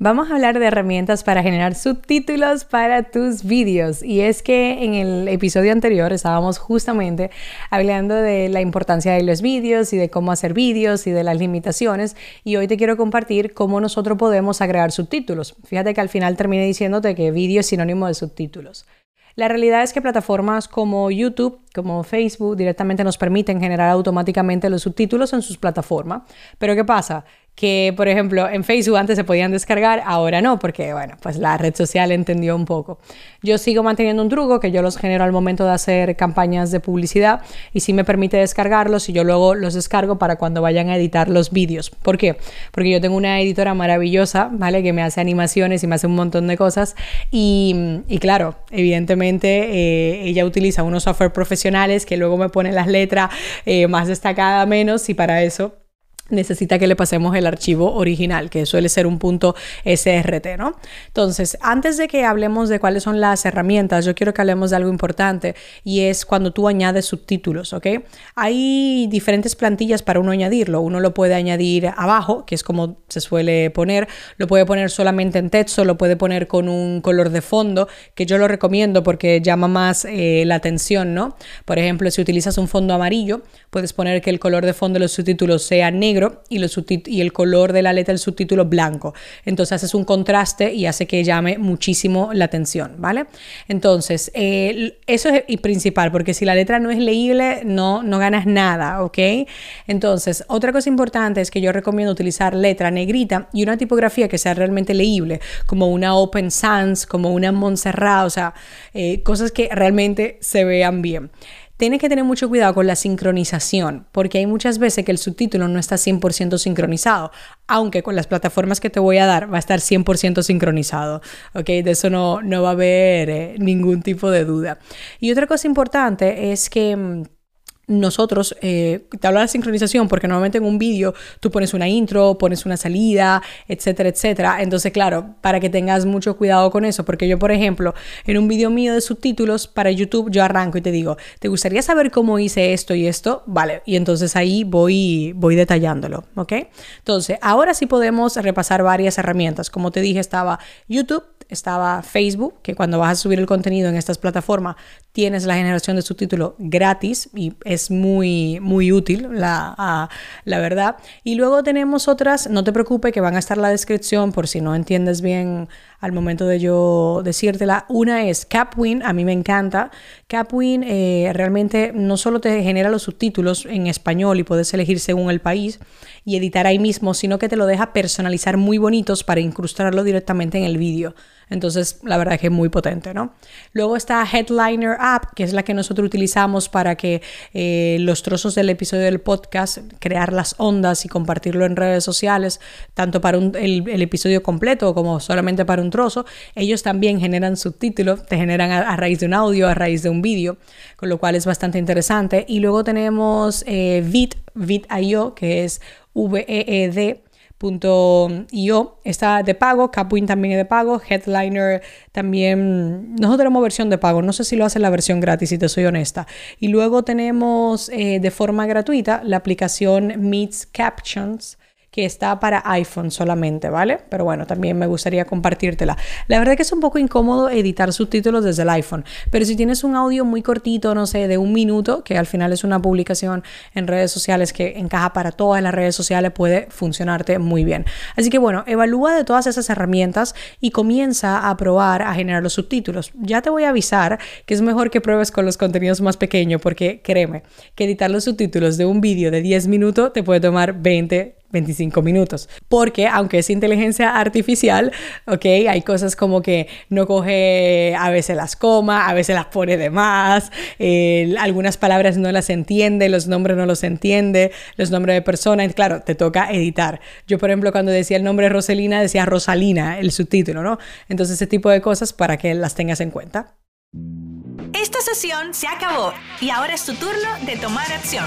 Vamos a hablar de herramientas para generar subtítulos para tus vídeos. Y es que en el episodio anterior estábamos justamente hablando de la importancia de los vídeos y de cómo hacer vídeos y de las limitaciones. Y hoy te quiero compartir cómo nosotros podemos agregar subtítulos. Fíjate que al final terminé diciéndote que vídeo es sinónimo de subtítulos. La realidad es que plataformas como YouTube, como Facebook, directamente nos permiten generar automáticamente los subtítulos en sus plataformas. Pero ¿qué pasa? Que, por ejemplo, en Facebook antes se podían descargar, ahora no, porque, bueno, pues la red social entendió un poco. Yo sigo manteniendo un truco que yo los genero al momento de hacer campañas de publicidad y sí me permite descargarlos y yo luego los descargo para cuando vayan a editar los vídeos. ¿Por qué? Porque yo tengo una editora maravillosa, ¿vale? Que me hace animaciones y me hace un montón de cosas y, y claro, evidentemente eh, ella utiliza unos software profesionales que luego me ponen las letras eh, más destacadas menos y para eso necesita que le pasemos el archivo original, que suele ser un punto SRT, ¿no? Entonces, antes de que hablemos de cuáles son las herramientas, yo quiero que hablemos de algo importante y es cuando tú añades subtítulos, ¿ok? Hay diferentes plantillas para uno añadirlo. Uno lo puede añadir abajo, que es como se suele poner, lo puede poner solamente en texto, lo puede poner con un color de fondo, que yo lo recomiendo porque llama más eh, la atención, ¿no? Por ejemplo, si utilizas un fondo amarillo, puedes poner que el color de fondo de los subtítulos sea negro y, y, el color de la letra del subtítulo blanco. Entonces haces un contraste y hace que llame muchísimo la atención, ¿vale? Entonces, eh, eso es principal, porque si la letra no es leíble, no, no ganas nada, ¿ok? Entonces, otra cosa importante es que yo recomiendo utilizar letra negrita y una tipografía que sea realmente leíble, como una Open Sans, como una Montserrat, o sea, eh, cosas que realmente se vean bien. Tienes que tener mucho cuidado con la sincronización, porque hay muchas veces que el subtítulo no está 100% sincronizado, aunque con las plataformas que te voy a dar va a estar 100% sincronizado, ¿ok? De eso no, no va a haber eh, ningún tipo de duda. Y otra cosa importante es que mm, nosotros, eh, te hablo de sincronización porque normalmente en un vídeo tú pones una intro, pones una salida, etcétera, etcétera. Entonces, claro, para que tengas mucho cuidado con eso, porque yo, por ejemplo, en un vídeo mío de subtítulos para YouTube, yo arranco y te digo, ¿te gustaría saber cómo hice esto y esto? Vale, y entonces ahí voy, voy detallándolo, ¿ok? Entonces, ahora sí podemos repasar varias herramientas. Como te dije, estaba YouTube, estaba Facebook, que cuando vas a subir el contenido en estas plataformas tienes la generación de subtítulo gratis y es muy, muy útil, la, la verdad. Y luego tenemos otras, no te preocupes que van a estar en la descripción por si no entiendes bien al momento de yo decírtela. Una es Capwin, a mí me encanta. Capwin eh, realmente no solo te genera los subtítulos en español y puedes elegir según el país y editar ahí mismo, sino que te lo deja personalizar muy bonitos para incrustarlo directamente en el vídeo. Entonces, la verdad es que es muy potente, ¿no? Luego está Headliner App, que es la que nosotros utilizamos para que eh, los trozos del episodio del podcast, crear las ondas y compartirlo en redes sociales, tanto para el, episodio completo como solamente para un trozo, ellos también generan subtítulos, te generan a, raíz de un audio, a raíz de un vídeo, con lo cual es bastante interesante. Y luego tenemos eh, Vid, Vid.io, que es V-E-E-D .io está de pago, Capwin también es de pago, Headliner también, nosotros tenemos versión de pago, no sé si lo hace la versión gratis, si te soy honesta. Y luego tenemos eh, de forma gratuita la aplicación Meets Captions, que está para iPhone solamente, ¿vale? Pero bueno, también me gustaría compartírtela. La verdad que es un poco incómodo editar subtítulos desde el iPhone, pero si tienes un audio muy cortito, no sé, de un minuto, que al final es una publicación en redes sociales que encaja para todas las redes sociales, puede funcionarte muy bien. Así que bueno, evalúa de todas esas herramientas y comienza a probar a generar los subtítulos. Ya te voy a avisar que es mejor que pruebes con los contenidos más pequeños, porque créeme, que editar los subtítulos de un vídeo de 10 minutos te puede tomar 20 25 minutos. Porque aunque es inteligencia artificial, ¿ok? Hay cosas como que no coge a veces las coma, a veces las pone de más, algunas palabras no las entiende, los nombres no los entiende, los nombres de personas, claro, te toca editar. Yo, por ejemplo, cuando decía el nombre Rosalina, decía Rosalina, el subtítulo, ¿no? Entonces, ese tipo de cosas para que las tengas en cuenta. Esta sesión se acabó y ahora es tu turno de tomar acción.